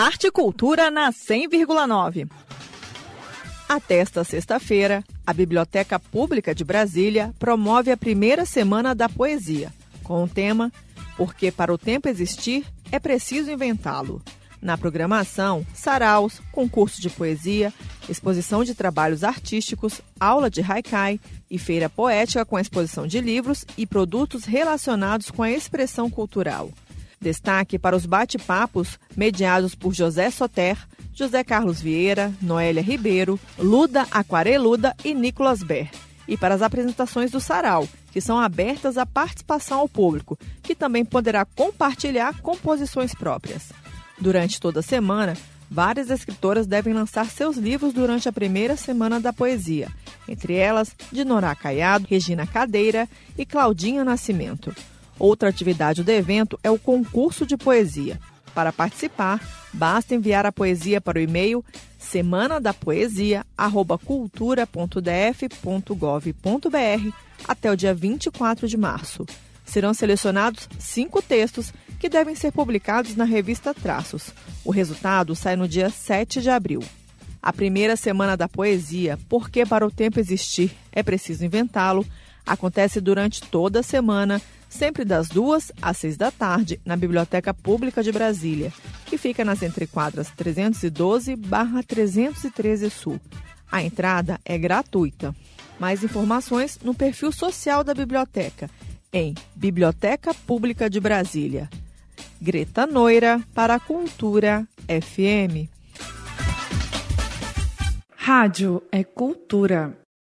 Arte e Cultura na 100,9. Até esta sexta-feira, a Biblioteca Pública de Brasília promove a primeira semana da poesia, com o tema Porque para o tempo existir é preciso inventá-lo. Na programação, saraus, concurso de poesia, exposição de trabalhos artísticos, aula de haikai e feira poética com exposição de livros e produtos relacionados com a expressão cultural. Destaque para os bate-papos mediados por José Soter, José Carlos Vieira, Noélia Ribeiro, Luda Aquareluda e Nicolas Ber. E para as apresentações do Sarau, que são abertas à participação ao público, que também poderá compartilhar composições próprias. Durante toda a semana, várias escritoras devem lançar seus livros durante a primeira semana da poesia, entre elas Dinorá Caiado, Regina Cadeira e Claudinha Nascimento. Outra atividade do evento é o concurso de poesia. Para participar, basta enviar a poesia para o e-mail semanadapoesia@cultura.df.gov.br até o dia 24 de março. Serão selecionados cinco textos que devem ser publicados na revista Traços. O resultado sai no dia 7 de abril. A primeira semana da poesia, Porque para o Tempo Existir é Preciso Inventá-lo, acontece durante toda a semana, sempre das duas às seis da tarde, na Biblioteca Pública de Brasília, que fica nas entrequadras 312-313 Sul. A entrada é gratuita. Mais informações no perfil social da biblioteca, em Biblioteca Pública de Brasília. Greta Noira para a Cultura FM. Rádio é cultura.